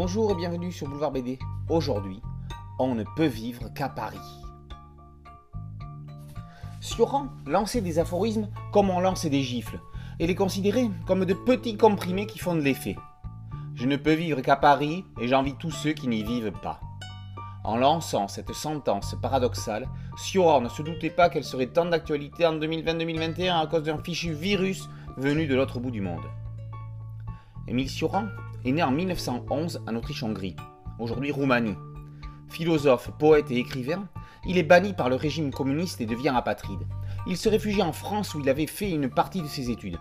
Bonjour et bienvenue sur Boulevard BD. Aujourd'hui, on ne peut vivre qu'à Paris. Sioran lançait des aphorismes comme on lance des gifles et les considérait comme de petits comprimés qui font de l'effet. Je ne peux vivre qu'à Paris et j'envie tous ceux qui n'y vivent pas. En lançant cette sentence paradoxale, Sioran ne se doutait pas qu'elle serait tant d'actualité en 2020-2021 à cause d'un fichu virus venu de l'autre bout du monde. Émile Sioran est né en 1911 en Autriche-Hongrie, aujourd'hui Roumanie. Philosophe, poète et écrivain, il est banni par le régime communiste et devient apatride. Il se réfugie en France où il avait fait une partie de ses études.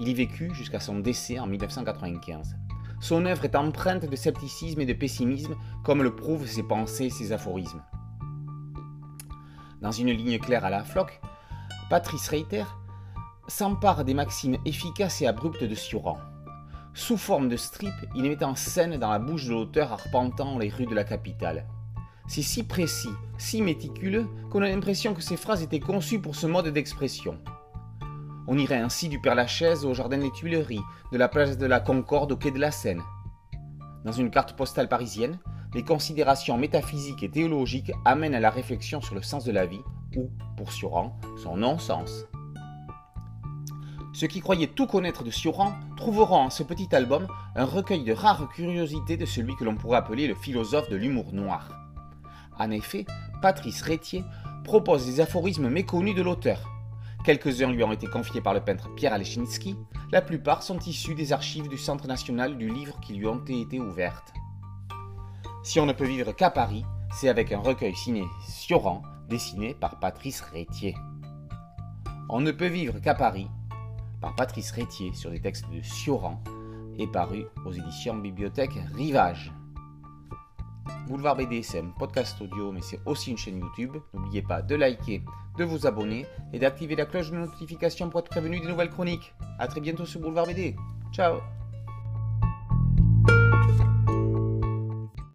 Il y vécut jusqu'à son décès en 1995. Son œuvre est empreinte de scepticisme et de pessimisme, comme le prouvent ses pensées et ses aphorismes. Dans une ligne claire à la floque, Patrice Reiter s'empare des maximes efficaces et abruptes de Sioran. Sous forme de strip, il met en scène dans la bouche de l'auteur arpentant les rues de la capitale. C'est si précis, si méticuleux, qu'on a l'impression que ces phrases étaient conçues pour ce mode d'expression. On irait ainsi du Père Lachaise au Jardin des Tuileries, de la place de la Concorde au quai de la Seine. Dans une carte postale parisienne, les considérations métaphysiques et théologiques amènent à la réflexion sur le sens de la vie, ou, pour Sioran, son non-sens. Ceux qui croyaient tout connaître de Sioran trouveront en ce petit album un recueil de rares curiosités de celui que l'on pourrait appeler le philosophe de l'humour noir. En effet, Patrice Rétier propose des aphorismes méconnus de l'auteur. Quelques-uns lui ont été confiés par le peintre Pierre Alechinsky, la plupart sont issus des archives du Centre national du livre qui lui ont été ouvertes. Si on ne peut vivre qu'à Paris, c'est avec un recueil signé Sioran, dessiné par Patrice Rétier. On ne peut vivre qu'à Paris, par Patrice Rétier sur des textes de Sioran, et paru aux éditions Bibliothèque Rivage. Boulevard BDSM, podcast audio, mais c'est aussi une chaîne YouTube. N'oubliez pas de liker, de vous abonner et d'activer la cloche de notification pour être prévenu des nouvelles chroniques. A très bientôt sur Boulevard BD. Ciao